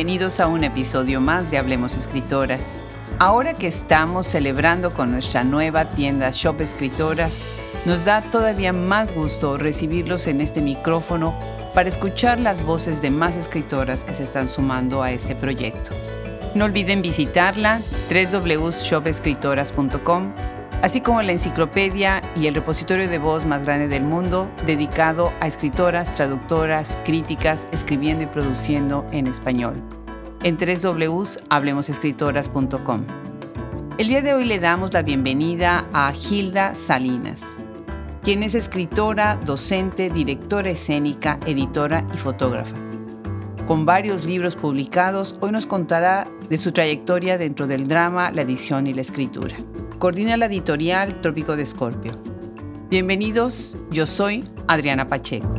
bienvenidos a un episodio más de Hablemos Escritoras. Ahora que estamos celebrando con nuestra nueva tienda Shop Escritoras, nos da todavía más gusto recibirlos en este micrófono para escuchar las voces de más escritoras que se están sumando a este proyecto. No olviden visitarla www.shopescritoras.com, así como la enciclopedia y el repositorio de voz más grande del mundo dedicado a escritoras, traductoras, críticas, escribiendo y produciendo en español. En www.hablemosescritoras.com. El día de hoy le damos la bienvenida a Hilda Salinas quien es escritora, docente, directora escénica, editora y fotógrafa. Con varios libros publicados, hoy nos contará de su trayectoria dentro del drama, la edición y la escritura. Coordina la editorial Trópico de Escorpio. Bienvenidos, yo soy Adriana Pacheco.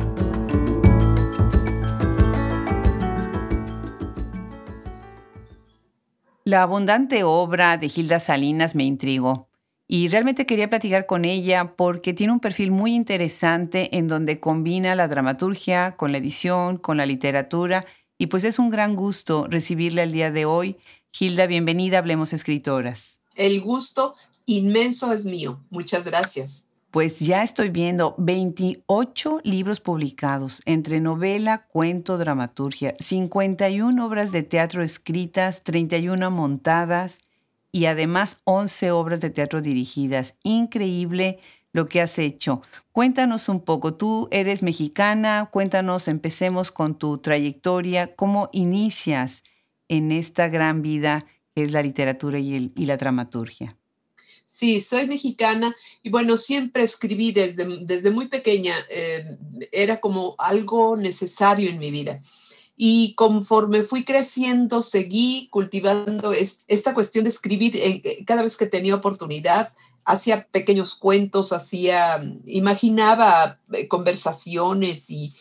La abundante obra de Hilda Salinas me intrigó y realmente quería platicar con ella porque tiene un perfil muy interesante en donde combina la dramaturgia con la edición, con la literatura y pues es un gran gusto recibirle al día de hoy. Hilda, bienvenida, Hablemos Escritoras. El gusto inmenso es mío. Muchas gracias. Pues ya estoy viendo 28 libros publicados entre novela, cuento, dramaturgia, 51 obras de teatro escritas, 31 montadas y además 11 obras de teatro dirigidas. Increíble lo que has hecho. Cuéntanos un poco, tú eres mexicana, cuéntanos, empecemos con tu trayectoria, cómo inicias en esta gran vida que es la literatura y, la dramaturgia. Sí, soy mexicana y bueno, siempre escribí desde, desde muy pequeña, eh, era como algo necesario en mi vida y conforme fui creciendo, seguí cultivando esta cuestión de escribir eh, cada vez que tenía oportunidad. Hacía pequeños cuentos, hacía, imaginaba eh, conversaciones y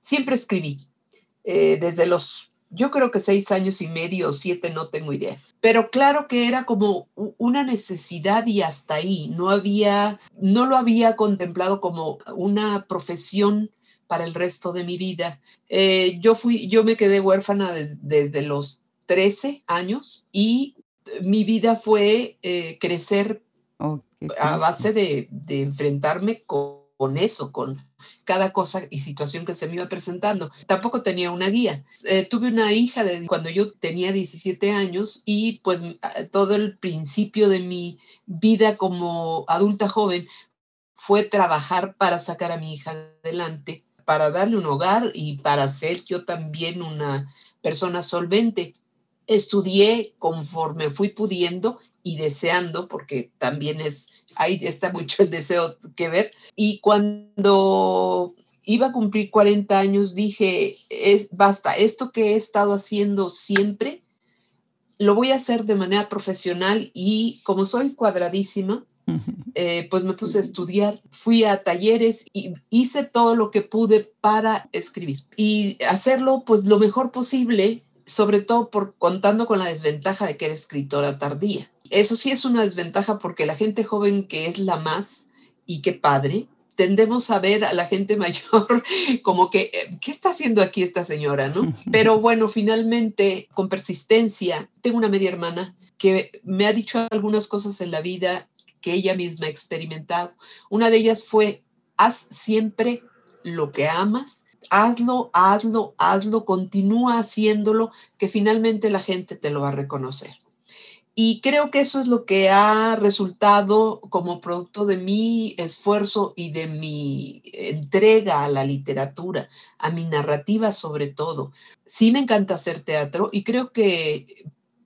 siempre escribí. Eh, desde los, yo creo que seis años y medio o siete, no tengo idea. Pero claro que era como una necesidad y hasta ahí. No había, no lo había contemplado como una profesión para el resto de mi vida. Eh, yo, fui, yo me quedé huérfana desde los 13 años y mi vida fue crecer oh, a base de, enfrentarme con, eso, con cada cosa y situación que se me iba presentando. Tampoco tenía una guía. Eh, tuve una hija de cuando yo tenía 17 años y pues todo el principio de mi vida como adulta joven fue trabajar para sacar a mi hija adelante para darle un hogar y para ser yo también una persona solvente. Estudié conforme fui pudiendo y deseando, porque también es, ahí está mucho el deseo que ver. Y cuando iba a cumplir 40 años, dije, es, basta, esto que he estado haciendo siempre, lo voy a hacer de manera profesional y como soy cuadradísima, eh, pues me puse a estudiar, fui a talleres y hice todo lo que pude para escribir y hacerlo pues lo mejor posible, sobre todo por contando con la desventaja de que era escritora tardía. Eso sí es una desventaja porque la gente joven que es la más y qué padre, tendemos a ver a la gente mayor como que, eh, ¿qué está haciendo aquí esta señora? ¿no? Pero bueno, finalmente, con persistencia, tengo una media hermana que me ha dicho algunas cosas en la vida que ella misma ha experimentado. Una de ellas fue, haz siempre lo que amas, hazlo, hazlo, hazlo, continúa haciéndolo, que finalmente la gente te lo va a reconocer. Y creo que eso es lo que ha resultado como producto de mi esfuerzo y de mi entrega a la literatura, a mi narrativa sobre todo. Sí me encanta hacer teatro y creo que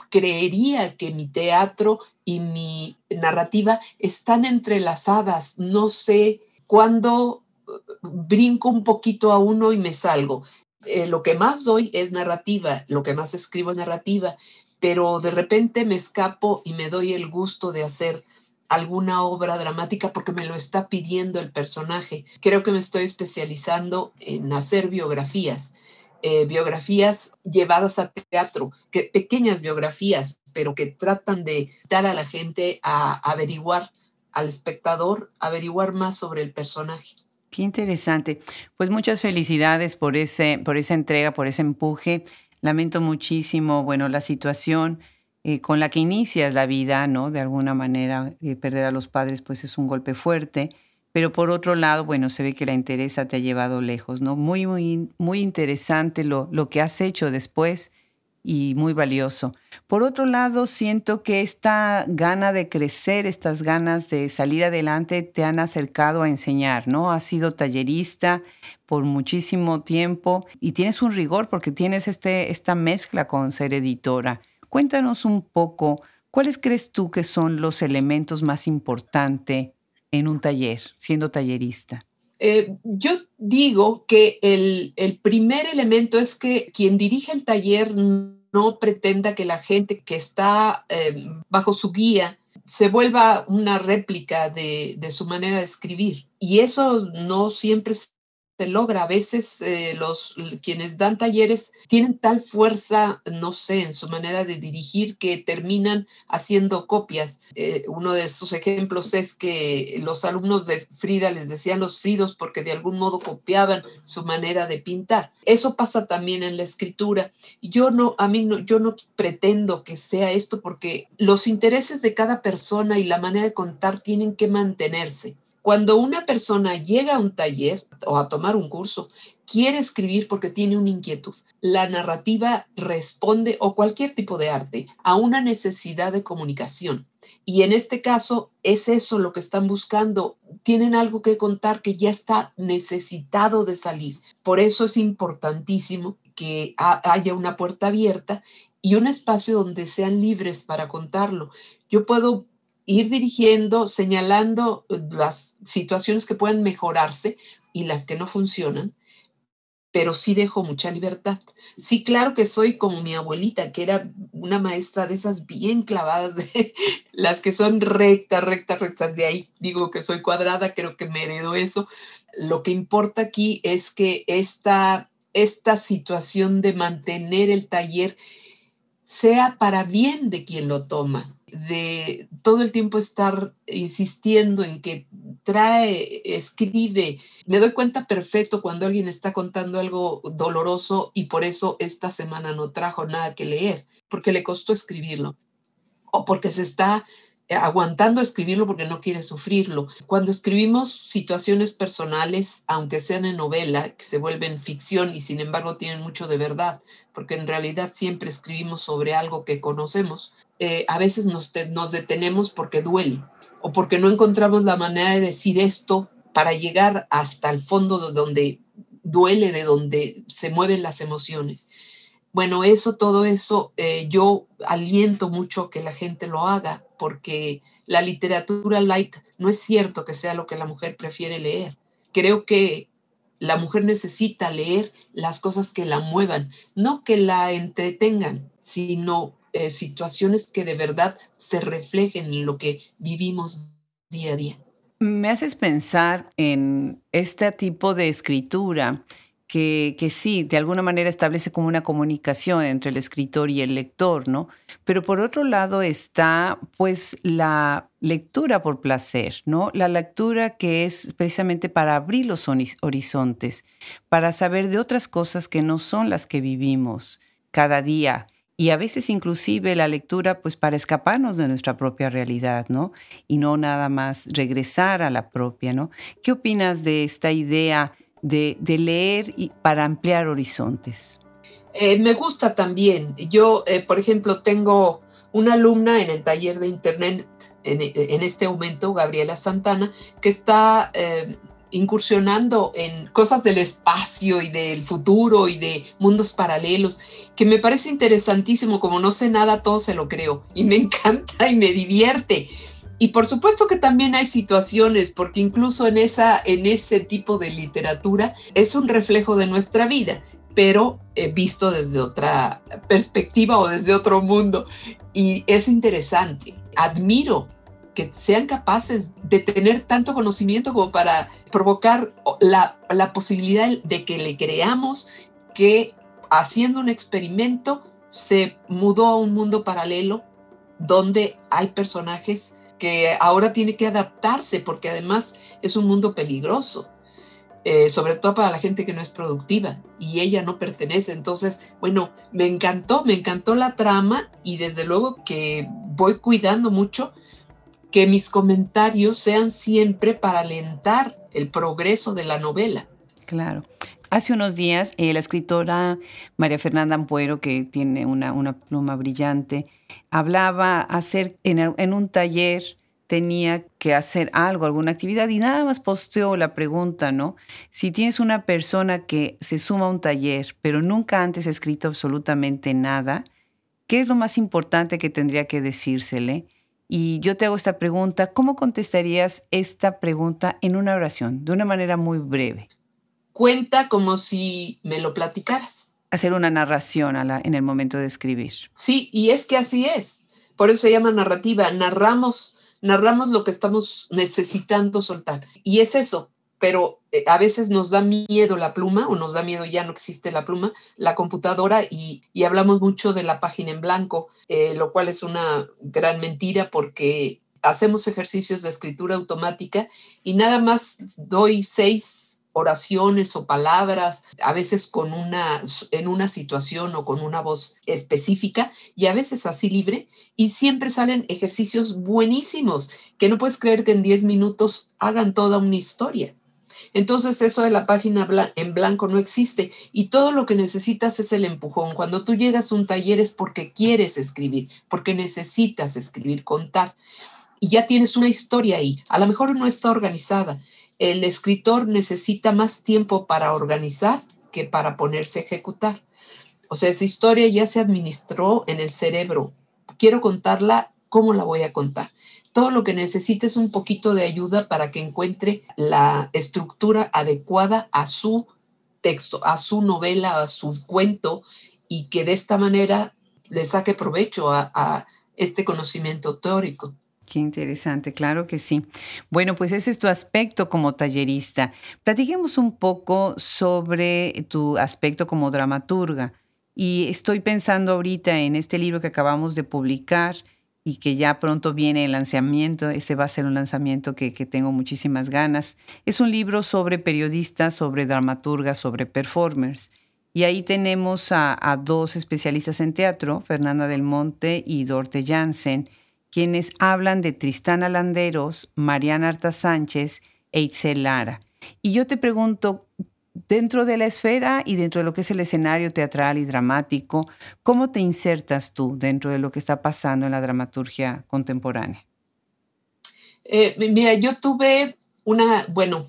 creería que mi teatro y mi narrativa están entrelazadas. No sé cuándo uh, brinco un poquito a uno y me salgo. Eh, lo que más doy es narrativa, lo que más escribo es narrativa, pero de repente me escapo y me doy el gusto de hacer alguna obra dramática porque me lo está pidiendo el personaje. Creo que me estoy especializando en hacer biografías eh, biografías llevadas a teatro, que, pequeñas biografías, pero que tratan de dar a la gente a averiguar, al espectador, averiguar más sobre el personaje. Qué interesante. Pues muchas felicidades por, ese, por esa entrega, por ese empuje. Lamento muchísimo, bueno, la situación eh, con la que inicias la vida, ¿no? De alguna manera, eh, perder a los padres, pues es un golpe fuerte. Pero por otro lado, bueno, se ve que la interesa te ha llevado lejos, ¿no? Muy, muy, muy interesante lo, lo que has hecho después y muy valioso. Por otro lado, siento que esta gana de crecer, estas ganas de salir adelante te han acercado a enseñar, ¿no? Has sido tallerista por muchísimo tiempo y tienes un rigor porque tienes este, esta mezcla con ser editora. Cuéntanos un poco, ¿cuáles crees tú que son los elementos más importantes en un taller, siendo tallerista? Eh, yo digo que el, primer elemento es que quien dirige el taller no pretenda que la gente que está eh, bajo su guía se vuelva una réplica de, de, su manera de escribir. Y eso no siempre logra. A veces eh, los quienes dan talleres tienen tal fuerza, no sé, en su manera de dirigir que terminan haciendo copias. Eh, uno de sus ejemplos es que los alumnos de Frida les decían los Fridos porque de algún modo copiaban su manera de pintar. Eso pasa también en la escritura. Yo no, a mí no, yo no pretendo que sea esto porque los intereses de cada persona y la manera de contar tienen que mantenerse. Cuando una persona llega a un taller o a tomar un curso, quiere escribir porque tiene una inquietud. La narrativa responde, o cualquier tipo de arte, a una necesidad de comunicación. Y en este caso es eso lo que están buscando. Tienen algo que contar que ya está necesitado de salir. Por eso es importantísimo que haya una puerta abierta y un espacio donde sean libres para contarlo. Yo puedo ir dirigiendo, señalando eh, las situaciones que pueden mejorarse y las que no funcionan, pero sí dejo mucha libertad. Sí, claro que soy como mi abuelita, que era una maestra de esas bien clavadas, de las que son rectas, rectas, rectas. De ahí digo que soy cuadrada, creo que me heredo eso. Lo que importa aquí es que esta, esta situación de mantener el taller sea para bien de quien lo toma de todo el tiempo estar insistiendo en que trae, escribe. Me doy cuenta perfecto cuando alguien está contando algo doloroso y por eso esta semana no trajo nada que leer, porque le costó escribirlo o porque se está aguantando escribirlo porque no quiere sufrirlo. Cuando escribimos situaciones personales, aunque sean en novela, que se vuelven ficción y sin embargo tienen mucho de verdad, porque en realidad siempre escribimos sobre algo que conocemos, eh, a veces nos, nos detenemos porque duele o porque no encontramos la manera de decir esto para llegar hasta el fondo de donde duele, de donde se mueven las emociones. Bueno, eso, todo eso, eh, yo aliento mucho que la gente lo haga, porque la literatura light no es cierto que sea lo que la mujer prefiere leer. Creo que la mujer necesita leer las cosas que la muevan, no que la entretengan, sino eh, situaciones que de verdad se reflejen en lo que vivimos día a día. Me haces pensar en este tipo de escritura que, sí, de alguna manera establece como una comunicación entre el escritor y el lector, ¿no? Pero por otro lado está pues la lectura por placer, ¿no? La lectura que es precisamente para abrir los horizontes, para saber de otras cosas que no son las que vivimos cada día y a veces inclusive la lectura pues para escaparnos de nuestra propia realidad, ¿no? Y no nada más regresar a la propia, ¿no? ¿Qué opinas de esta idea de, leer y para ampliar horizontes? Eh, me gusta también. Yo, eh, por ejemplo, tengo una alumna en el taller de Internet en, este momento, Gabriela Santana, que está eh, incursionando en cosas del espacio y del futuro y de mundos paralelos, que me parece interesantísimo, como no sé nada, todo se lo creo y me encanta y me divierte. Y por supuesto que también hay situaciones, porque incluso en, esa, en ese tipo de literatura es un reflejo de nuestra vida, pero eh, visto desde otra perspectiva o desde otro mundo. Y es interesante. Admiro que sean capaces de tener tanto conocimiento como para provocar la, la posibilidad de que le creamos que haciendo un experimento se mudó a un mundo paralelo donde hay personajes que ahora tiene que adaptarse porque además es un mundo peligroso. eh, sobre todo para la gente que no es productiva y ella no pertenece. Entonces, bueno, me encantó, me encantó la trama y desde luego que voy cuidando mucho que mis comentarios sean siempre para alentar el progreso de la novela. Claro. Hace unos días, eh, la escritora María Fernanda Ampuero, que tiene una, pluma brillante, hablaba hacer en, en un taller tenía que hacer algo, alguna actividad y nada más posteó la pregunta, ¿no? Si tienes una persona que se suma a un taller, pero nunca antes ha escrito absolutamente nada, ¿qué es lo más importante que tendría que decírsele? Y yo te hago esta pregunta, ¿cómo contestarías esta pregunta en una oración, de una manera muy breve? Cuenta como si me lo platicaras. Hacer una narración en el momento de escribir. Sí, y es que así es. Por eso se llama narrativa. Narramos narramos lo que estamos necesitando soltar. Y es eso, pero eh, a veces nos da miedo la pluma o nos da miedo ya no existe la pluma, la computadora y, hablamos mucho de la página en blanco, eh, lo cual es una gran mentira porque hacemos ejercicios de escritura automática y nada más doy seis oraciones o palabras, a veces con una, en una situación o con una voz específica y a veces así libre y siempre salen ejercicios buenísimos que no puedes creer que en 10 minutos hagan toda una historia. Entonces eso de la página en blanco no existe y todo lo que necesitas es el empujón. Cuando tú llegas a un taller es porque quieres escribir, porque necesitas escribir, contar y ya tienes una historia ahí. A lo mejor no está organizada el escritor necesita más tiempo para organizar que para ponerse a ejecutar. O sea, esa historia ya se administró en el cerebro. Quiero contarla, ¿cómo la voy a contar? Todo lo que necesita es un poquito de ayuda para que encuentre la estructura adecuada a su texto, a su novela, a su cuento, y que de esta manera le saque provecho a, a este conocimiento teórico. Qué interesante, claro que sí. Bueno, pues ese es tu aspecto como tallerista. Platiquemos un poco sobre tu aspecto como dramaturga. Y estoy pensando ahorita en este libro que acabamos de publicar y que ya pronto viene el lanzamiento. Este va a ser un lanzamiento que, tengo muchísimas ganas. Es un libro sobre periodistas, sobre dramaturgas, sobre performers. Y ahí tenemos a, a dos especialistas en teatro, Fernanda del Monte y Dorte Jansen quienes hablan de Tristana Landeros, Mariana Arta Sánchez e Itzel Lara. Y yo te pregunto, dentro de la esfera y dentro de lo que es el escenario teatral y dramático, ¿cómo te insertas tú dentro de lo que está pasando en la dramaturgia contemporánea? Eh, mira, yo tuve una, bueno,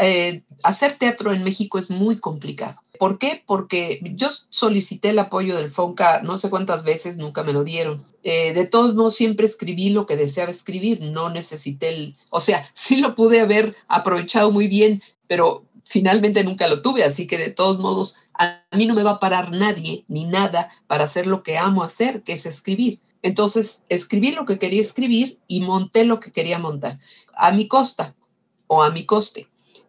eh, hacer teatro en México es muy complicado. ¿Por qué? Porque yo solicité el apoyo del FONCA no sé cuántas veces, nunca me lo dieron. Eh, de todos modos, siempre escribí lo que deseaba escribir, no necesité el, o sea, sí lo pude haber aprovechado muy bien, pero finalmente nunca lo tuve, así que de todos modos, a mí no me va a parar nadie ni nada para hacer lo que amo hacer, que es escribir. Entonces, escribí lo que quería escribir y monté lo que quería montar, a mi costa o a mi coste.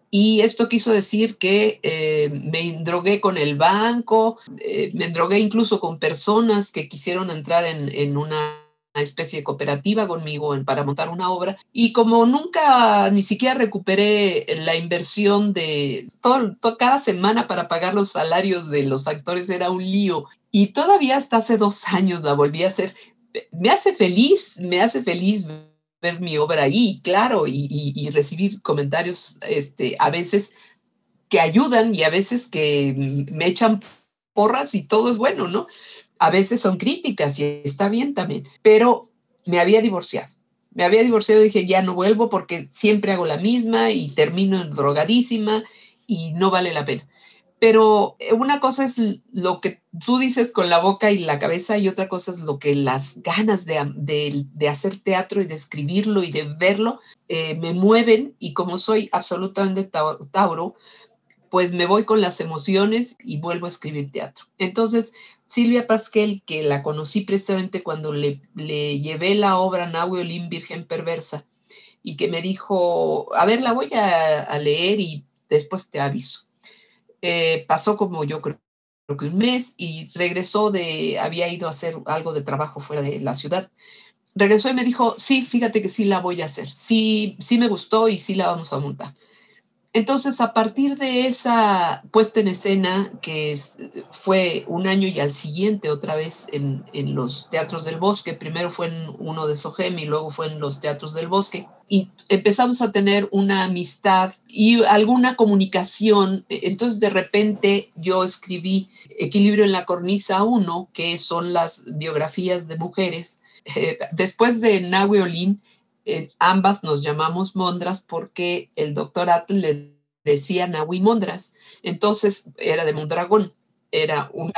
Y esto quiso decir que eh, me endrogué con el banco, eh, me endrogué incluso con personas que quisieron entrar en, una especie de cooperativa conmigo para montar una obra. Y como nunca ni siquiera recuperé la inversión de todo, cada semana para pagar los salarios de los actores era un lío. Y todavía hasta hace dos años la volví a hacer. Me hace feliz, me hace feliz ver mi obra ahí, claro, y, recibir comentarios este, a veces que ayudan y a veces que me echan porras y todo es bueno, ¿no? A veces son críticas y está bien también, pero me había divorciado. Me había divorciado y dije, ya no vuelvo porque siempre hago la misma y termino drogadísima y no vale la pena. Pero eh, una cosa es lo que tú dices con la boca y la cabeza y otra cosa es lo que las ganas de, hacer teatro y de escribirlo y de verlo eh, me mueven y como soy absolutamente Tauro, pues me voy con las emociones y vuelvo a escribir teatro. Entonces, Silvia Pasquel, que la conocí precisamente cuando le, le llevé la obra Nahuelín Virgen Perversa y que me dijo, a ver, la voy a leer y después te aviso eh, pasó como yo creo, que un mes y regresó de, había ido a hacer algo de trabajo fuera de la ciudad. Regresó y me dijo, sí, fíjate que sí la voy a hacer, sí, sí me gustó y sí la vamos a montar. Entonces, a partir de esa puesta en escena, que fue un año y al siguiente otra vez en, los teatros del bosque, primero fue en uno de Sogem y luego fue en los teatros del bosque, y empezamos a tener una amistad y alguna comunicación. Entonces, de repente, yo escribí Equilibrio en la Cornisa 1, que son las biografías de mujeres. Eh, después de Nahui Olin, eh, ambas nos llamamos Mondras porque el doctor Atle le decía Nahui Mondras. Entonces era de Mondragón, era una,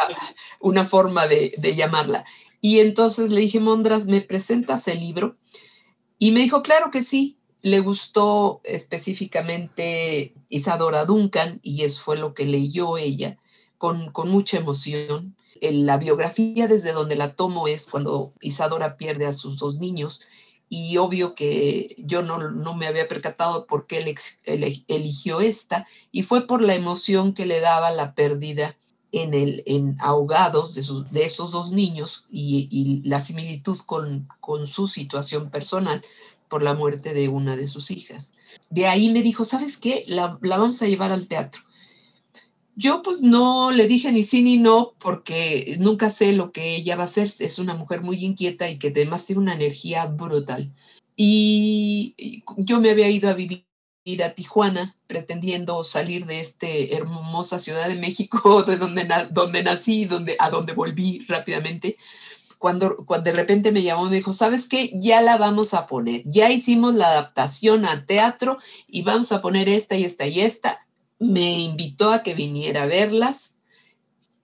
una forma de, de, llamarla. Y entonces le dije, Mondras, ¿me presentas el libro? Y me dijo, claro que sí. Le gustó específicamente Isadora Duncan y eso fue lo que leyó ella con, con mucha emoción. La biografía desde donde la tomo es cuando Isadora pierde a sus dos niños y obvio que yo no, me había percatado por qué él eligió esta y fue por la emoción que le daba la pérdida en, el, en ahogados de, sus, de esos dos niños y, la similitud con, con, su situación personal por la muerte de una de sus hijas. De ahí me dijo, ¿sabes qué? La, la vamos a llevar al teatro. Yo pues no le dije ni sí ni no porque nunca sé lo que ella va a hacer. Es una mujer muy inquieta y que además tiene una energía brutal. Y yo me había ido a vivir a Tijuana pretendiendo salir de esta hermosa Ciudad de México de donde, donde nací, donde, a donde volví rápidamente. Cuando, cuando de repente me llamó, me dijo, ¿sabes qué? Ya la vamos a poner. Ya hicimos la adaptación a teatro y vamos a poner esta y esta y esta me invitó a que viniera a verlas.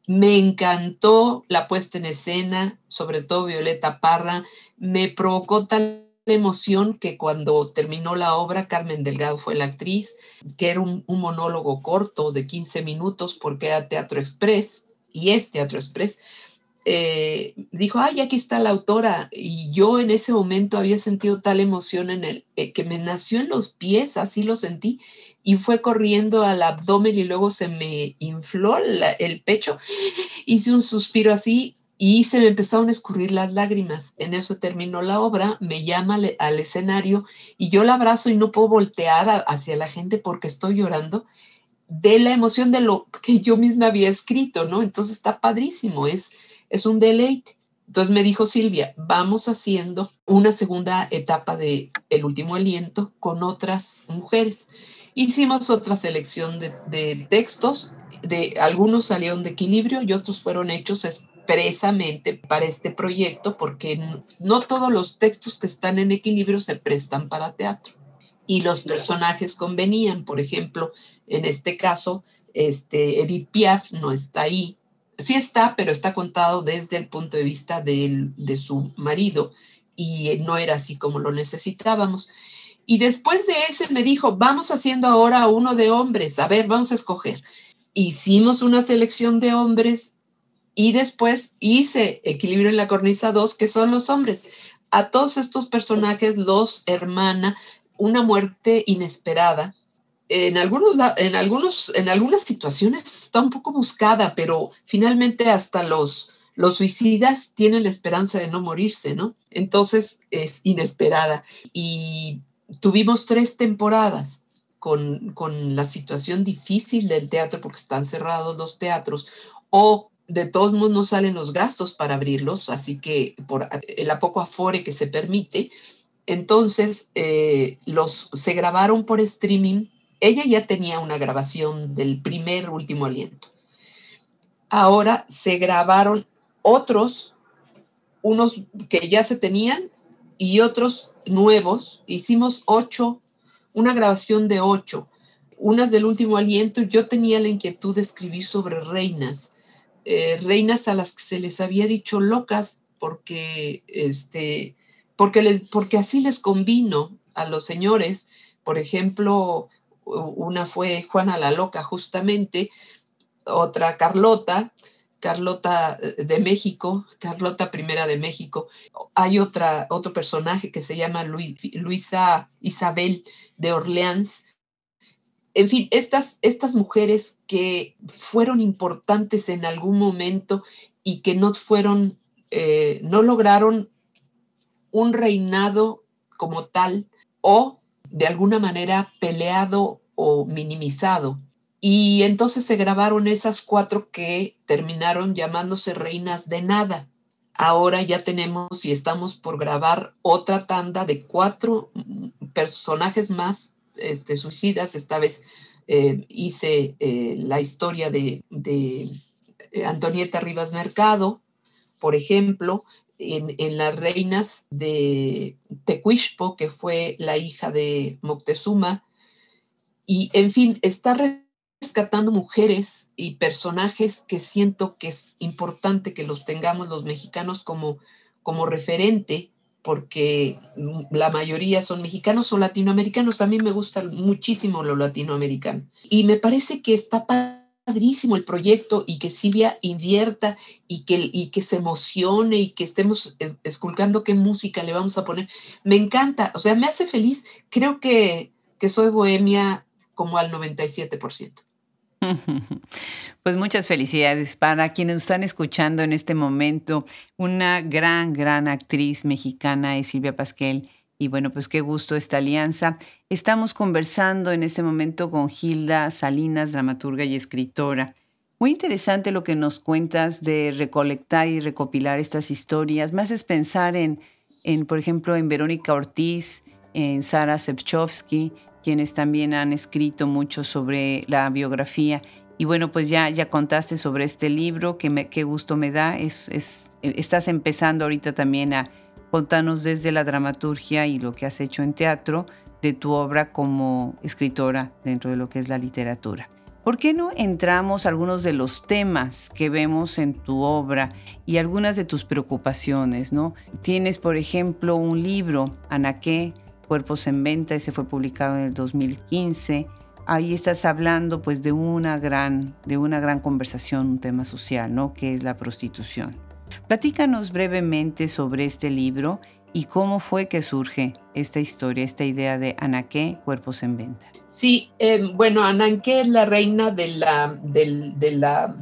Me encantó la puesta en escena, sobre todo Violeta Parra. Me provocó tal emoción que cuando terminó la obra, Carmen Delgado fue la actriz, que era un, monólogo corto de 15 minutos porque era Teatro Express y es Teatro Express. Eh, dijo, ay, aquí está la autora. Y yo en ese momento había sentido tal emoción en el, eh, que me nació en los pies, así lo sentí y fue corriendo al abdomen y luego se me infló el pecho. Hice un suspiro así y se me empezaron a escurrir las lágrimas. En eso terminó la obra, me llama al escenario y yo la abrazo y no puedo voltear hacia la gente porque estoy llorando de la emoción de lo que yo misma había escrito, ¿no? Entonces está padrísimo, es, es un deleite. Entonces me dijo Silvia, vamos haciendo una segunda etapa de El último aliento con otras mujeres. Hicimos otra selección de, textos, de, algunos salieron de equilibrio y otros fueron hechos expresamente para este proyecto porque no todos los textos que están en equilibrio se prestan para teatro y los personajes convenían. Por ejemplo, en este caso, este, Edith Piaf no está ahí. Sí está, pero está contado desde el punto de vista de, de su marido y no era así como lo necesitábamos. Y después de ese me dijo, vamos haciendo ahora uno de hombres, a ver, vamos a escoger. Hicimos una selección de hombres y después hice Equilibrio en la Cornisa 2, que son los hombres. A todos estos personajes los hermana una muerte inesperada. En, algunos, en, algunos, en algunas situaciones está un poco buscada, pero finalmente hasta los, los suicidas tienen la esperanza de no morirse, ¿no? Entonces es inesperada. Y tuvimos tres temporadas con, la situación difícil del teatro porque están cerrados los teatros o de todos modos no salen los gastos para abrirlos, así que por el poco afore que se permite, entonces eh, los se grabaron por streaming. Ella ya tenía una grabación del primer último aliento. Ahora se grabaron otros, unos que ya se tenían y otros nuevos. Hicimos ocho, una grabación de ocho, unas del último aliento. Yo tenía la inquietud de escribir sobre reinas, eh, reinas a las que se les había dicho locas porque, este, porque, les, porque así les convino a los señores. Por ejemplo, una fue Juana la Loca justamente, otra Carlota, Carlota eh, de México, Carlota I de México. Hay otra, otro personaje que se llama Luisa Isabel de Orleans. En fin, estas, estas mujeres que fueron importantes en algún momento y que no fueron, eh, no lograron un reinado como tal o de alguna manera peleado o minimizado. Y entonces se grabaron esas cuatro que terminaron llamándose reinas de nada. Ahora ya tenemos y estamos por grabar otra tanda de cuatro personajes más este, suicidas. Esta vez eh, hice eh, la historia de, de, eh, Antonieta Rivas Mercado, por ejemplo, en, las reinas de Tecuishpo, que fue la hija de Moctezuma. Y, en fin, está rescatando mujeres y personajes que siento que es importante que los tengamos los mexicanos como, como referente, porque la mayoría son mexicanos o latinoamericanos. A mí me gusta muchísimo lo latinoamericano. Y me parece que está padrísimo el proyecto y que Silvia invierta y que, y que se emocione y que estemos eh, esculcando qué música le vamos a poner. Me encanta, o sea, me hace feliz. Creo que, que soy bohemia como al 97%. Pues muchas felicidades para quienes están escuchando en este momento. Una gran, gran actriz mexicana es Silvia Pasquel. Y bueno, pues qué gusto esta alianza. Estamos conversando en este momento con Gilda Salinas, dramaturga y escritora. Muy interesante lo que nos cuentas de recolectar y recopilar estas historias. Me haces pensar en, en por ejemplo, en Verónica Ortiz, en Sara Sevchovsky, quienes también han escrito mucho sobre la biografía. Y bueno, pues ya, ya contaste sobre este libro, que me, qué gusto me da. Es, estás empezando ahorita también a contarnos desde la dramaturgia y lo que has hecho en teatro de tu obra como escritora dentro de lo que es la literatura. ¿Por qué no entramos a algunos de los temas que vemos en tu obra y algunas de tus preocupaciones, no? Tienes, por ejemplo, un libro, Anaqué, Cuerpos en Venta, ese fue publicado en el 2015. Ahí estás hablando pues de una gran, de una gran conversación, un tema social, ¿no? Que es la prostitución. Platícanos brevemente sobre este libro y cómo fue que surge esta historia, esta idea de Anaké, Cuerpos en Venta. Sí, eh, bueno, Anaké es la reina de la,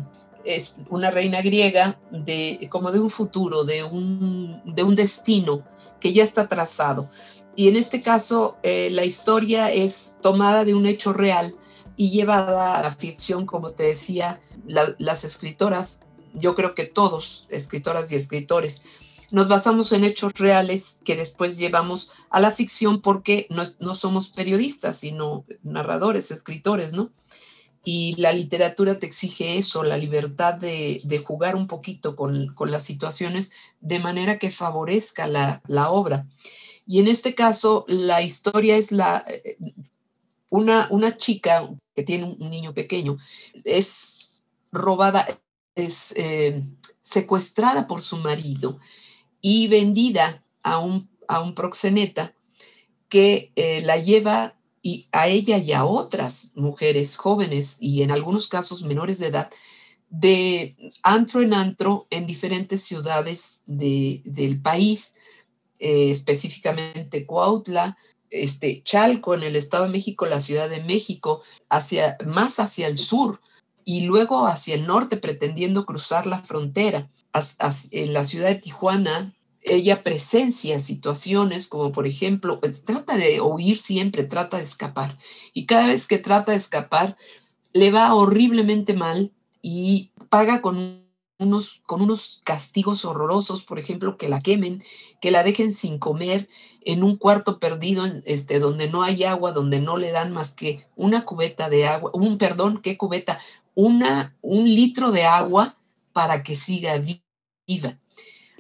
es una reina griega de como de un futuro, de un, de un destino que ya está trazado. Y en este caso, eh, la historia es tomada de un hecho real y llevada a la ficción, como te decía, las escritoras, yo creo que todos, escritoras y escritores, nos basamos en hechos reales que después llevamos a la ficción porque no, no somos periodistas, sino narradores, escritores, ¿no? Y la literatura te exige eso, la libertad de, de jugar un poquito con, con, las situaciones de manera que favorezca la, la obra. Y en este caso, la historia es la, una, una chica que tiene un niño pequeño, es robada, es eh, secuestrada por su marido y vendida a un, a un proxeneta que eh, la lleva y a ella y a otras mujeres jóvenes y en algunos casos menores de edad de antro en antro en diferentes ciudades de, del país eh, específicamente Cuautla, este, Chalco en el Estado de México, la Ciudad de México, hacia, más hacia el sur y luego hacia el norte pretendiendo cruzar la frontera. en la ciudad de Tijuana, ella presencia situaciones como por ejemplo, pues, trata de huir siempre, trata de escapar. Y cada vez que trata de escapar, le va horriblemente mal y paga con unos, con unos castigos horrorosos, por ejemplo, que la quemen, que la dejen sin comer en un cuarto perdido, este, donde no hay agua, donde no le dan más que una cubeta de agua, un perdón, ¿qué cubeta? Una, un litro de agua para que siga viva,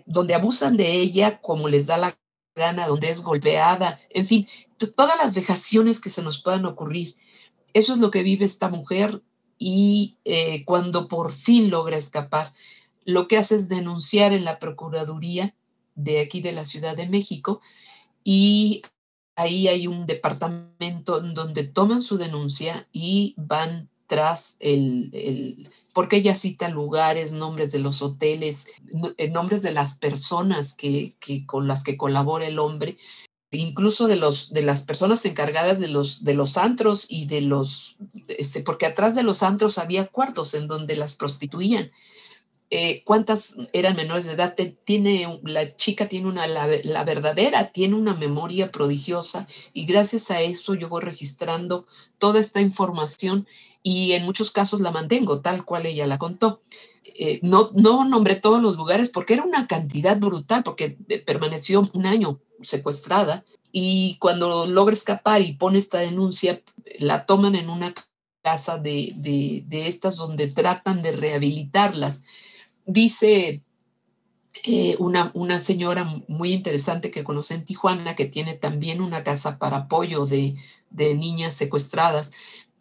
donde abusan de ella como les da la gana, donde es golpeada, en fin, todas las vejaciones que se nos puedan ocurrir. Eso es lo que vive esta mujer y eh, cuando por fin logra escapar, lo que hace es denunciar en la Procuraduría de aquí de la Ciudad de México y ahí hay un departamento donde toman su denuncia y van tras el, porque ella cita lugares, nombres de los hoteles, eh, nombres de las personas que, que, con las que colabora el hombre, incluso de, los, de las personas encargadas de los, de los antros y de los, este, porque atrás de los antros había cuartos en donde las prostituían. eh, cuántas eran menores de edad. Tiene, la chica tiene una, la, la, verdadera, tiene una memoria prodigiosa y gracias a eso yo voy registrando toda esta información y en muchos casos la mantengo tal cual ella la contó. Eh, no, no nombré todos los lugares porque era una cantidad brutal, porque eh, permaneció un año secuestrada y cuando logra escapar y pone esta denuncia, la toman en una casa de, de, estas donde tratan de rehabilitarlas. Dice eh, una, una, señora muy interesante que conoce en Tijuana, que tiene también una casa para apoyo de, de niñas secuestradas,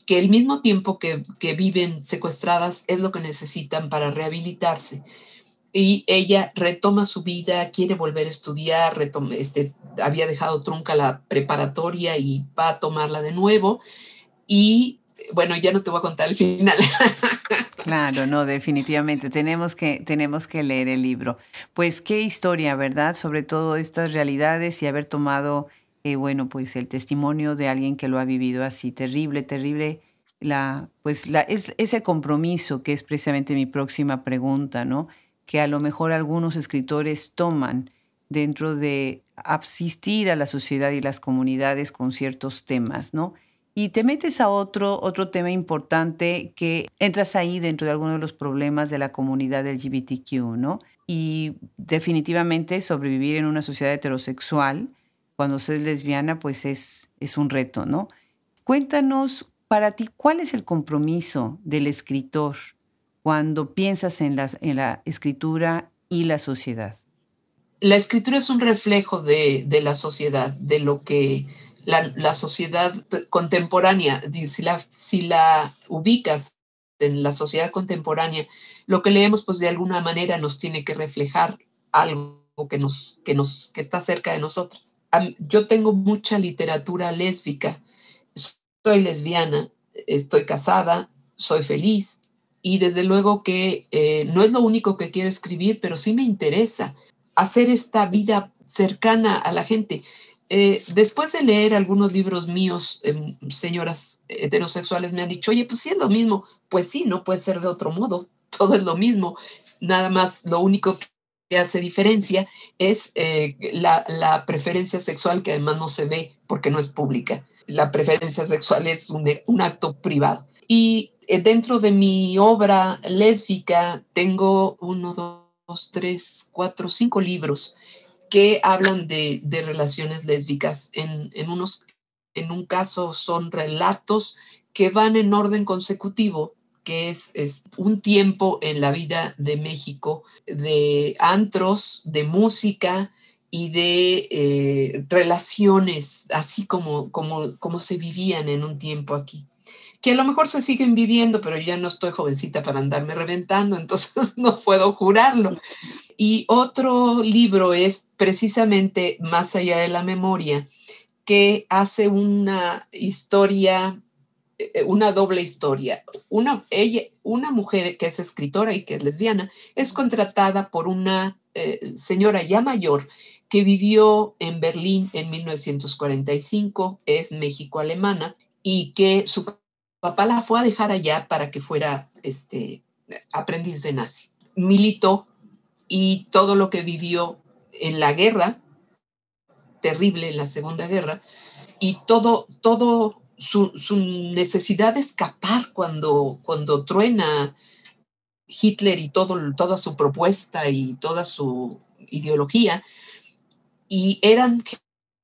que el mismo tiempo que, viven secuestradas es lo que necesitan para rehabilitarse. Y ella retoma su vida, quiere volver a estudiar, este, había dejado trunca la preparatoria y va a tomarla de nuevo. Y bueno, ya no te voy a contar el final. Claro, no, definitivamente. Tenemos que, tenemos que leer el libro. Pues qué historia, ¿verdad? Sobre todo estas realidades y haber tomado bueno, pues el testimonio de alguien que lo ha vivido así, terrible, terrible, la, pues la, es, ese compromiso que es precisamente mi próxima pregunta, ¿no? Que a lo mejor algunos escritores toman dentro de asistir a la sociedad y las comunidades con ciertos temas, ¿no? Y te metes a otro, otro tema importante que entras ahí dentro de alguno de los problemas de la comunidad LGBTQ, ¿no? Y definitivamente sobrevivir en una sociedad heterosexual cuando se es lesbiana, pues es, es un reto, ¿no? Cuéntanos para ti, ¿cuál es el compromiso del escritor cuando piensas en la, en la escritura y la sociedad? La escritura es un reflejo de, de la sociedad, de lo que la, la sociedad contemporánea, si la, si la ubicas en la sociedad contemporánea, lo que leemos pues de alguna manera nos tiene que reflejar algo que, nos, que, nos, que está cerca de nosotros yo tengo mucha literatura lésbica, soy lesbiana, estoy casada, soy feliz y desde luego que eh, no es lo único que quiero escribir, pero sí me interesa hacer esta vida cercana a la gente. Eh, después de leer algunos libros míos, em, señoras heterosexuales me han dicho, oye, pues sí es lo mismo. Pues sí, no puede ser de otro modo, todo es lo mismo. Nada más, lo único hace diferencia es eh, la, preferencia sexual que además no se ve porque no es pública. La preferencia sexual es un, acto privado. Y eh, dentro de mi obra lésbica tengo uno, dos, tres, cuatro, cinco libros que hablan de, relaciones lésbicas. En, unos, en un caso son relatos que van en orden consecutivo que es, un tiempo en la vida de México de antros, de música y de eh, relaciones, así como, como, como se vivían en un tiempo aquí que a lo mejor se siguen viviendo, pero ya no estoy jovencita para andarme reventando, entonces no puedo jurarlo. Y otro libro es precisamente Más allá de la memoria, que hace una historia una doble historia. Una, ella, una mujer que es escritora y que es lesbiana es contratada por una eh, señora ya mayor que vivió en Berlín en 1945, es México-alemana, y que su papá la fue a dejar allá para que fuera este, aprendiz de nazi. Militó y todo lo que vivió en la guerra, terrible en la Segunda Guerra, y todo, todo su, necesidad de escapar cuando, cuando truena Hitler y todo, toda su propuesta y toda su ideología, y eran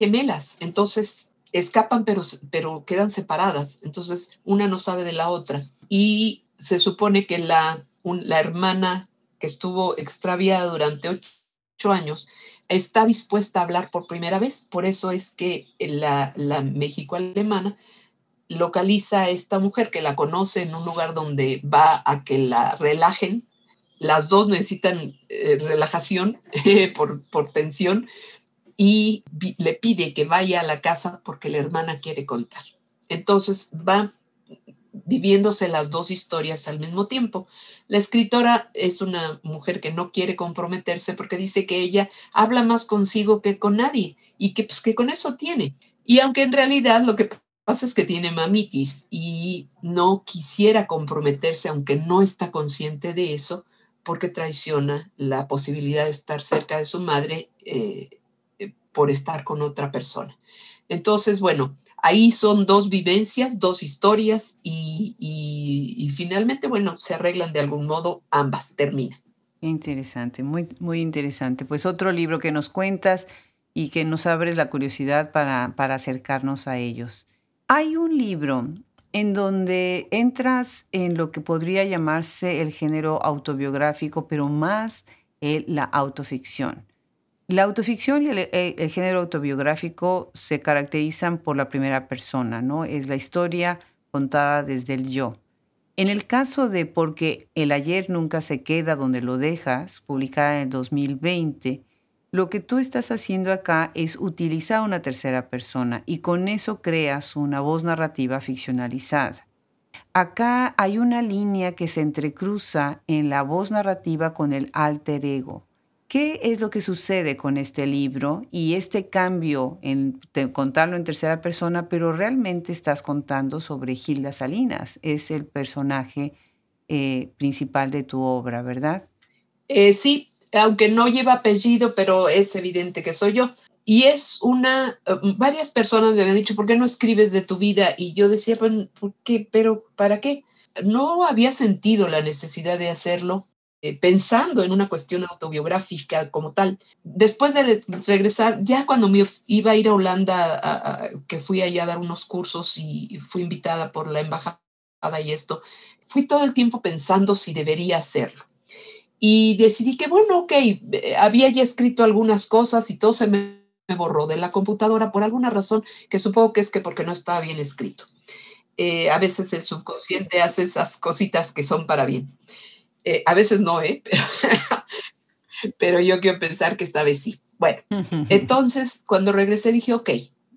gemelas, entonces escapan pero, pero quedan separadas, entonces una no sabe de la otra. Y se supone que la, la hermana que estuvo extraviada durante ocho años está dispuesta a hablar por primera vez, por eso es que la, la México-alemana localiza a esta mujer que la conoce en un lugar donde va a que la relajen. Las dos necesitan eh, relajación por, por tensión y le pide que vaya a la casa porque la hermana quiere contar. Entonces va viviéndose las dos historias al mismo tiempo. La escritora es una mujer que no quiere comprometerse porque dice que ella habla más consigo que con nadie y que, pues, que con eso tiene. Y aunque en realidad lo que pasa es que tiene mamitis y no quisiera comprometerse, aunque no está consciente de eso, porque traiciona la posibilidad de estar cerca de su madre eh, eh, por estar con otra persona. Entonces, bueno, ahí son dos vivencias, dos historias y, finalmente, bueno, se arreglan de algún modo ambas, terminan. Interesante, muy, muy interesante. Pues otro libro que nos cuentas y que nos abres la curiosidad para, para acercarnos a ellos. Hay un libro en donde entras en lo que podría llamarse el género autobiográfico, pero más la autoficción. La autoficción y el, el, género autobiográfico se caracterizan por la primera persona, ¿no? Es la historia contada desde el yo. En el caso de Porque el ayer nunca se queda donde lo dejas, publicada en 2020, lo que tú estás haciendo acá es utilizar una tercera persona y con eso creas una voz narrativa ficcionalizada. Acá hay una línea que se entrecruza en la voz narrativa con el alter ego. ¿Qué es lo que sucede con este libro y este cambio en contarlo en tercera persona, pero realmente estás contando sobre Gilda Salinas? Es el personaje eh, principal de tu obra, ¿verdad? Eh, sí, aunque no lleva apellido, pero es evidente que soy yo. Y es una, eh, varias personas me habían dicho, ¿por qué no escribes de tu vida? Y yo decía, ¿por qué? ¿Pero para qué? No había sentido la necesidad de hacerlo eh, pensando en una cuestión autobiográfica como tal. Después de regresar, ya cuando iba a ir a Holanda, que fui allá a dar unos cursos y fui invitada por la embajada y esto, fui todo el tiempo pensando si debería hacerlo. Y decidí que, bueno, ok, eh, había ya escrito algunas cosas y todo se me borró de la computadora por alguna razón que supongo que es que porque no estaba bien escrito. Eh, a veces el subconsciente hace esas cositas que son para bien. Eh, a veces no, ¿eh? Pero, yo quiero pensar que esta vez sí. Bueno, entonces cuando regresé dije, ok,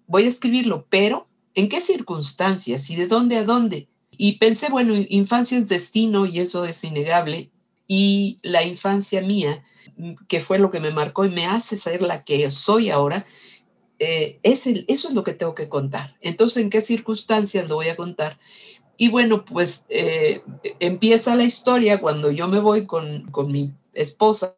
voy a escribirlo, pero ¿en qué circunstancias y de dónde a dónde? Y pensé, bueno, infancia es destino y eso es innegable. Y la infancia mía, que fue lo que me marcó y me hace ser la que soy ahora, eh, es eso es lo que tengo que contar. Entonces, ¿en qué circunstancias lo voy a contar? Y bueno, pues eh, empieza la historia cuando yo me voy con, con mi esposa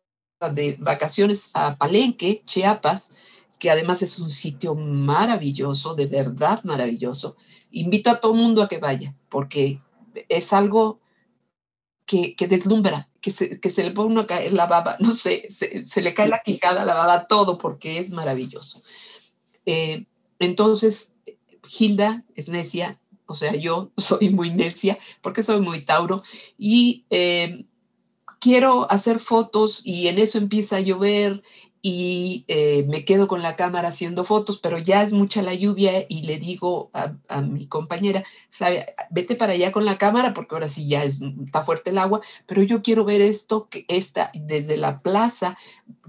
de vacaciones a Palenque, Chiapas, que además es un sitio maravilloso, de verdad maravilloso. Invito a todo mundo a que vaya, porque es algo que, deslumbra, que se, que se, le pone uno caer la baba, no sé, se, se, le cae la quijada, la baba, todo, porque es maravilloso. Eh, entonces, Hilda es necia, o sea, yo soy muy necia porque soy muy Tauro y eh, quiero hacer fotos y en eso empieza a llover y eh, me quedo con la cámara haciendo fotos, pero ya es mucha la lluvia y le digo a, mi compañera, Flavia, vete para allá con la cámara porque ahora sí ya es, está fuerte el agua, pero yo quiero ver esto, que está desde la plaza,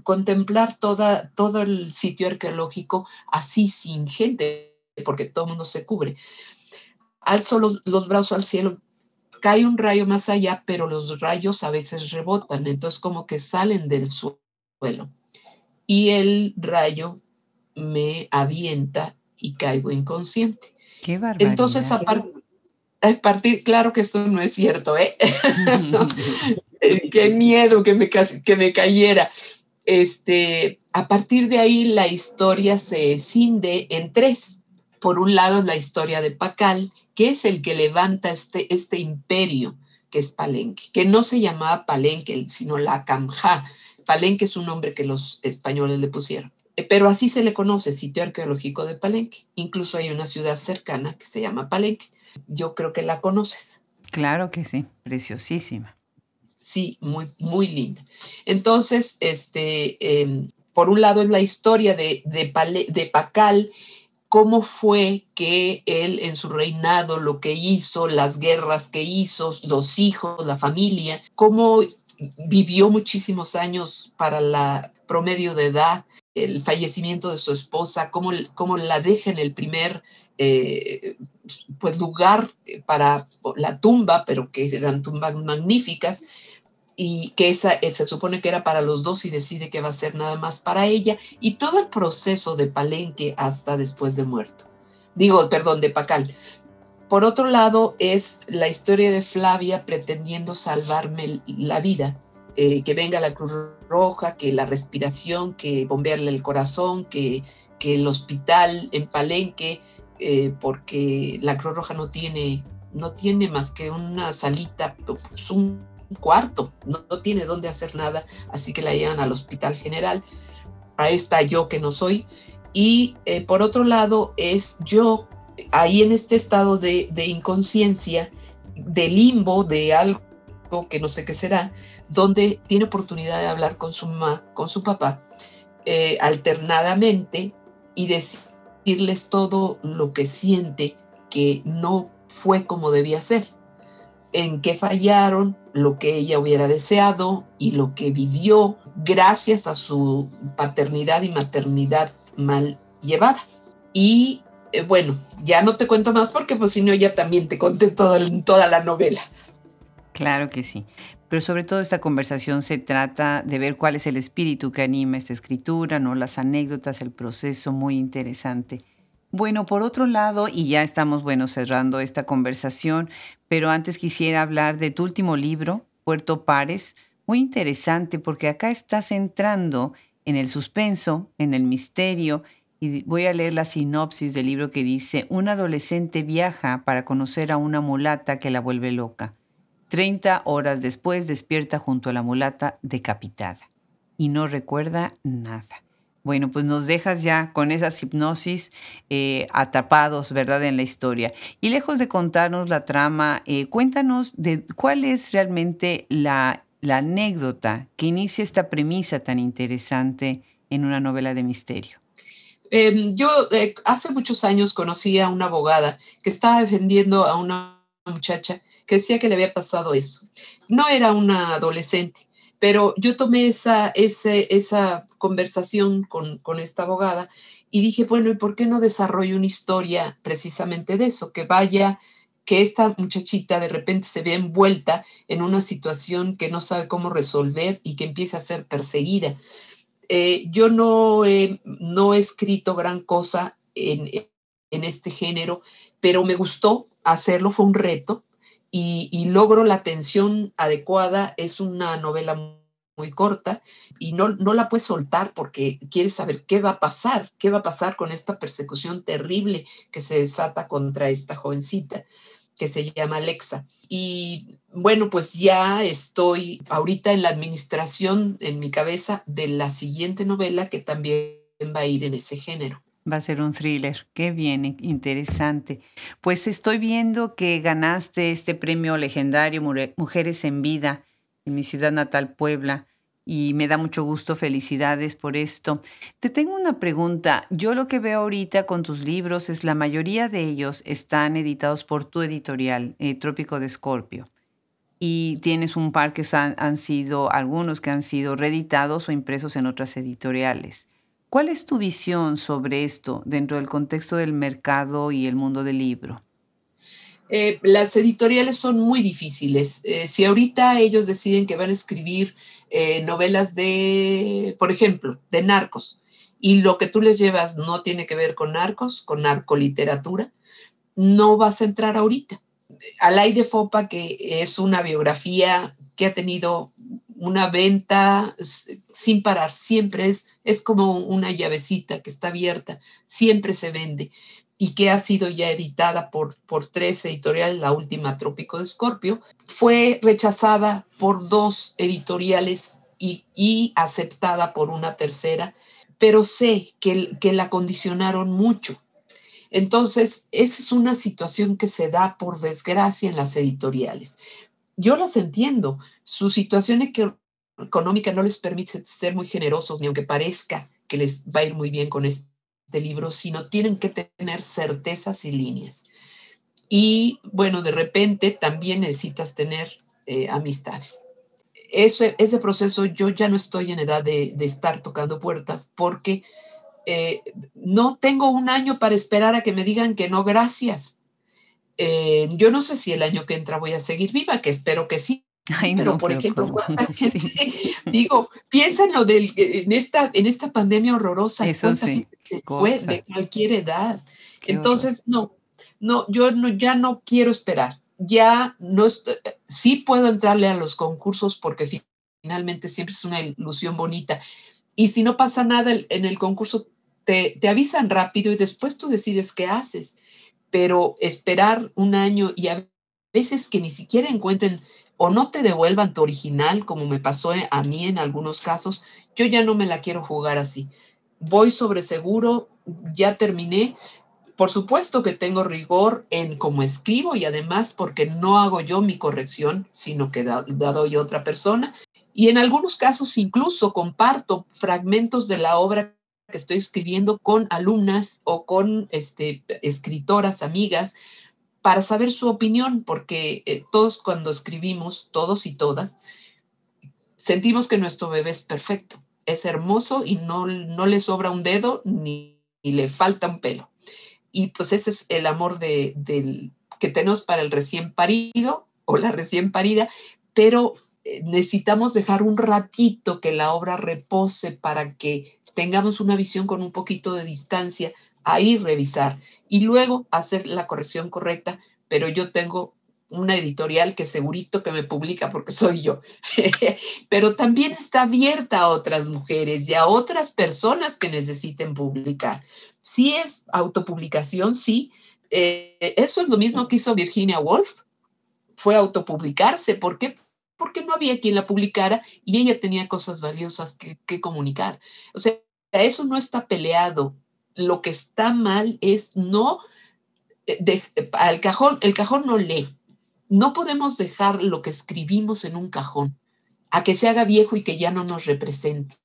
contemplar toda, todo el sitio arqueológico así sin gente, porque todo el mundo se cubre alzo los, los brazos al cielo, cae un rayo más allá, pero los rayos a veces rebotan, entonces como que salen del suelo. Y el rayo me avienta y caigo inconsciente. Qué barbaridad. Entonces, a, partir, claro que esto no es cierto, ¿eh? Qué miedo que me, que me cayera. Este, a partir de ahí, la historia se cinde en tres. Por un lado, la historia de Pacal, que es el que levanta este, este imperio que es Palenque, que no se llamaba Palenque, sino la Camja. Palenque es un nombre que los españoles le pusieron. Eh, pero así se le conoce, sitio arqueológico de Palenque. Incluso hay una ciudad cercana que se llama Palenque. Yo creo que la conoces. Claro que sí, preciosísima. Sí, muy, muy linda. Entonces, este, em, por un lado es la historia de, de, de Pacal cómo fue que él en su reinado, lo que hizo, las guerras que hizo, los hijos, la familia, cómo vivió muchísimos años para la promedio de edad, el fallecimiento de su esposa, cómo, cómo la deja en el primer eh, pues lugar para la tumba, pero que eran tumbas magníficas, y que esa eh, se supone que era para los dos y decide que va a ser nada más para ella y todo el proceso de Palenque hasta después de muerto. Digo, perdón, de Pacal. Por otro lado es la historia de Flavia pretendiendo salvarme la vida eh, que venga la Cruz Roja, que la respiración, que bombearle el corazón, que, que el hospital en Palenque, eh, porque la Cruz Roja no tiene, no tiene más que una salita, pues un cuarto, no, tiene dónde hacer nada, así que la llevan al Hospital General. Ahí está yo que no soy. Y eh, por otro lado es yo ahí en este estado de, de inconsciencia, de limbo, de algo que no sé qué será, donde tiene oportunidad de hablar con su mamá, con su papá, eh, alternadamente y decirles todo lo que siente que no fue como debía ser, en qué fallaron, lo que ella hubiera deseado y lo que vivió gracias a su paternidad y maternidad mal llevada. Y eh, bueno, ya no te cuento más porque pues si no ya también te conté toda la novela. Claro que sí. Pero sobre todo esta conversación se trata de ver cuál es el espíritu que anima esta escritura, ¿no? Las anécdotas, el proceso muy interesante. Bueno, por otro lado, y ya estamos, bueno, cerrando esta conversación, pero antes quisiera hablar de tu último libro, Puerto Pares, muy interesante porque acá estás entrando en el suspenso, en el misterio, voy a leer la sinopsis del libro que dice, un adolescente viaja para conocer a una mulata que la vuelve loca. Treinta horas después despierta junto a la mulata decapitada y no recuerda nada. Bueno, pues nos dejas ya con esas hipnosis eh, atrapados, ¿verdad?, en la historia. Y lejos de contarnos la trama, eh, cuéntanos de cuál es realmente la anécdota que inicia esta premisa tan interesante en una novela de misterio. Em, yo eh, hace muchos años conocí a una abogada que estaba defendiendo a una muchacha que decía que le había pasado eso. No era una adolescente, pero yo tomé esa, esa conversación con, con esta abogada y dije, bueno, ¿y por qué no desarrollo una historia precisamente de eso? Que vaya, que esta muchachita de repente se vea envuelta en una situación que no sabe cómo resolver y que empiece a ser perseguida. Eh, yo no he, no he escrito gran cosa en, en este género, pero me gustó hacerlo, fue un reto y, logro la atención adecuada. Es una novela muy corta y no, no la puedes soltar porque quieres saber qué va a pasar, qué va a pasar con esta persecución terrible que se desata contra esta jovencita que se llama Alexa. Y bueno, pues ya estoy ahorita en la administración en mi cabeza de la siguiente novela que también va a ir en ese género. Va a ser un thriller. Qué bien, interesante. Pues estoy viendo que ganaste este premio legendario Mujeres en Vida en mi ciudad natal, Puebla, y me da mucho gusto. Felicidades por esto. Te tengo una pregunta. Yo lo que veo ahorita con tus libros es la mayoría de ellos están editados por tu editorial, eh, Trópico de Escorpio. Y tienes un par que han sido, algunos que han sido reeditados o impresos en otras editoriales. ¿Cuál es tu visión sobre esto dentro del contexto del mercado y el mundo del libro? Eh, las editoriales son muy difíciles. Eh, si ahorita ellos deciden que van a escribir eh, novelas de, por ejemplo, de narcos, y lo que tú les llevas no tiene que ver con narcos, con narcoliteratura, no vas a entrar ahorita. Alay de Fopa, que es una biografía que ha tenido una venta sin parar, siempre es, es como una llavecita que está abierta, siempre se vende y que ha sido ya editada por, por tres editoriales, la última Trópico de Escorpio, fue rechazada por dos editoriales y, y, aceptada por una tercera, pero sé que, que la condicionaron mucho. Entonces, esa es una situación que se da por desgracia en las editoriales yo las entiendo. Su situación económica no les permite ser muy generosos, ni aunque parezca que les va a ir muy bien con este libro, sino tienen que tener certezas y líneas. Y bueno, de repente también necesitas tener eh, amistades. Ese, ese proceso yo ya no estoy en edad de, estar tocando puertas porque eh, no tengo un año para esperar a que me digan que no, gracias. Eh, yo no sé si el año que entra voy a seguir viva, que espero que sí. pero, por ejemplo, digo, piensa en lo del, en esta, en esta pandemia horrorosa. Eso sí. Fue de cualquier edad. Entonces, no, no, yo no, ya no quiero esperar. Ya no, sí puedo entrarle a los concursos porque finalmente siempre es una ilusión bonita. Y si no pasa nada en el concurso, te, te avisan rápido y después tú decides qué haces. Pero esperar un año y a veces que ni siquiera encuentren o no te devuelvan tu original, como me pasó a mí en algunos casos, yo ya no me la quiero jugar así. Voy sobre seguro, ya terminé. Por supuesto que tengo rigor en cómo escribo y además porque no hago yo mi corrección, sino que da, doy otra persona. Y en algunos casos incluso comparto fragmentos de la obra que estoy escribiendo con alumnas o con este, escritoras, amigas, para saber su opinión, porque eh, todos cuando escribimos, todos y todas, sentimos que nuestro bebé es perfecto, es hermoso y no, no le sobra un dedo ni, le falta un pelo. Y pues ese es el amor de, del, que tenemos para el recién parido o la recién parida, pero eh, necesitamos dejar un ratito que la obra repose para que tengamos una visión con un poquito de distancia ahí revisar y luego hacer la corrección correcta, pero yo tengo una editorial que segurito que me publica porque soy yo, pero también está abierta a otras mujeres y a otras personas que necesiten publicar. Si es autopublicación, sí. Eh, eso es lo mismo que hizo Virginia Woolf, fue autopublicarse. ¿Por qué? Porque no había quien la publicara y ella tenía cosas valiosas que, comunicar. O sea, eso no está peleado lo que está mal es no, eh, al cajón, el cajón no lee. No podemos dejar lo que escribimos en un cajón a que se haga viejo y que ya no nos represente.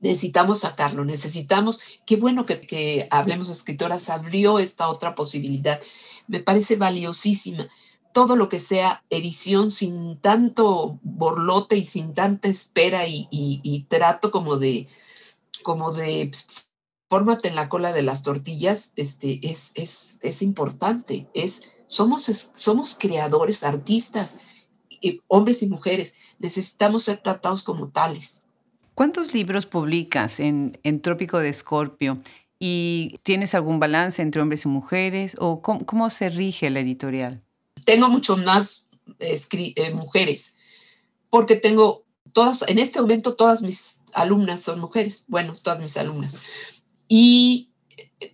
Necesitamos sacarlo, necesitamos, qué bueno que, que Hablemos Escritoras abrió esta otra posibilidad. Me parece valiosísima. Todo lo que sea edición sin tanto borlote y sin tanta espera y, y trato como de, como de fórmate en la cola de las tortillas, este, es, es, es importante. Es, somos, somos creadores, artistas, hombres y mujeres. Necesitamos ser tratados como tales. ¿Cuántos libros publicas en, en Trópico de Escorpio? ¿Y tienes algún balance entre hombres y mujeres? ¿O cómo, se rige la editorial? Tengo mucho más eh, mujeres, porque tengo todas, en este momento todas mis alumnas son mujeres, bueno, todas mis alumnas y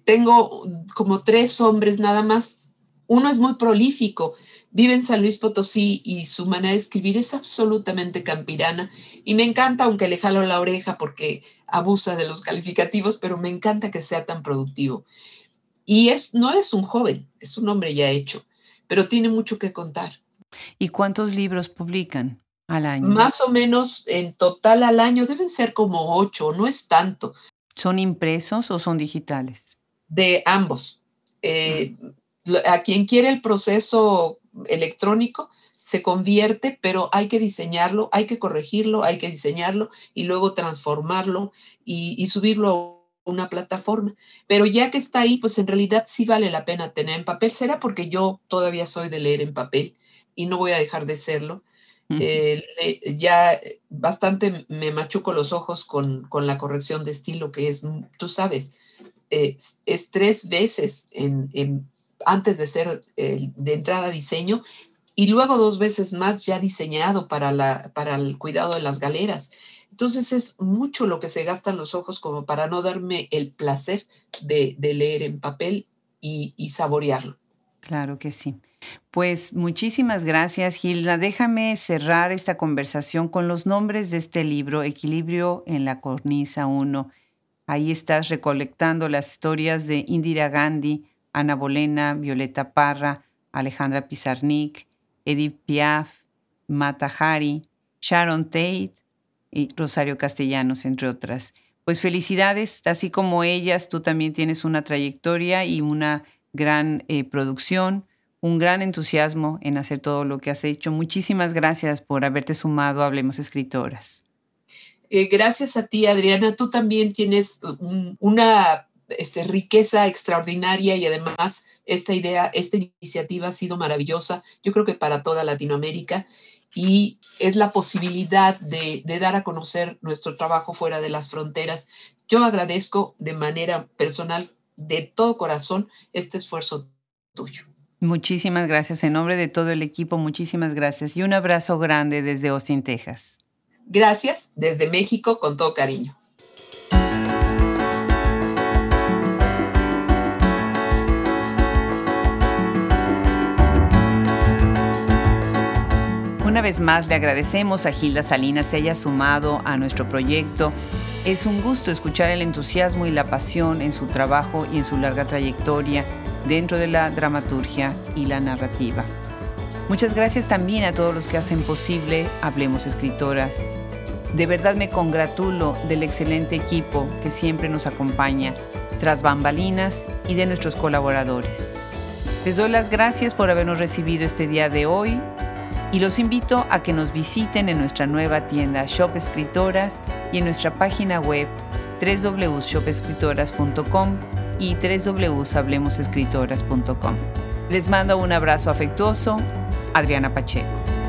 tengo como tres hombres nada más. Uno es muy prolífico, vive en San Luis Potosí y su manera de escribir es absolutamente campirana y me encanta, aunque le jalo la oreja porque abusa de los calificativos, pero me encanta que sea tan productivo. Y es, no es un joven, es un hombre ya hecho, pero tiene mucho que contar. ¿Y cuántos libros publican al año? Más o menos en total al año deben ser como ocho, no es tanto. ¿Son impresos o son digitales? De ambos. Eh, a quien quiere el proceso electrónico se convierte, pero hay que diseñarlo, hay que corregirlo, hay que diseñarlo y luego transformarlo y, subirlo a una plataforma. Pero ya que está ahí, pues en realidad sí vale la pena tener en papel. Será porque yo todavía soy de leer en papel y no voy a dejar de serlo. Eh, ya bastante me machuco los ojos con, la corrección de estilo, que es, tú sabes, eh, es tres veces en, antes de ser de entrada diseño y luego dos veces más ya diseñado para, la, para el cuidado de las galeras. Entonces es mucho lo que se gastan los ojos como para no darme el placer de, leer en papel y, y saborearlo. Claro que sí. Pues muchísimas gracias, Gilda. Déjame cerrar esta conversación con los nombres de este libro, Equilibrio en la Cornisa 1. Ahí estás recolectando las historias de Indira Gandhi, Ana Bolena, Violeta Parra, Alejandra Pizarnik, Edith Piaf, Mata Hari, Sharon Tate y Rosario Castellanos, entre otras. Pues felicidades, así como ellas, tú también tienes una trayectoria y una gran eh, producción un gran entusiasmo en hacer todo lo que has hecho. Muchísimas gracias por haberte sumado a Hablemos Escritoras. Eh, gracias a ti, Adriana. Tú también tienes una este, riqueza extraordinaria y además esta idea, esta iniciativa ha sido maravillosa, yo creo que para toda Latinoamérica y es la posibilidad de, de dar a conocer nuestro trabajo fuera de las fronteras. Yo agradezco de manera personal, de todo corazón, este esfuerzo tuyo. Muchísimas gracias. En nombre de todo el equipo, muchísimas gracias. Y un abrazo grande desde Austin, Texas. Gracias desde México con todo cariño. Una vez más le agradecemos a Gilda Salinas se haya sumado a nuestro proyecto. Es un gusto escuchar el entusiasmo y la pasión en su trabajo y en su larga trayectoria dentro de la dramaturgia y la narrativa. Muchas gracias también a todos los que hacen posible Hablemos Escritoras. De verdad me congratulo del excelente equipo que siempre nos acompaña tras bambalinas y de nuestros colaboradores. Les doy las gracias por habernos recibido este día de hoy y los invito a que nos visiten en nuestra nueva tienda Shop Escritoras y en nuestra página web www.shopescritoras.com y www.hablemosescritoras.com. Les mando un abrazo afectuoso, Adriana Pacheco.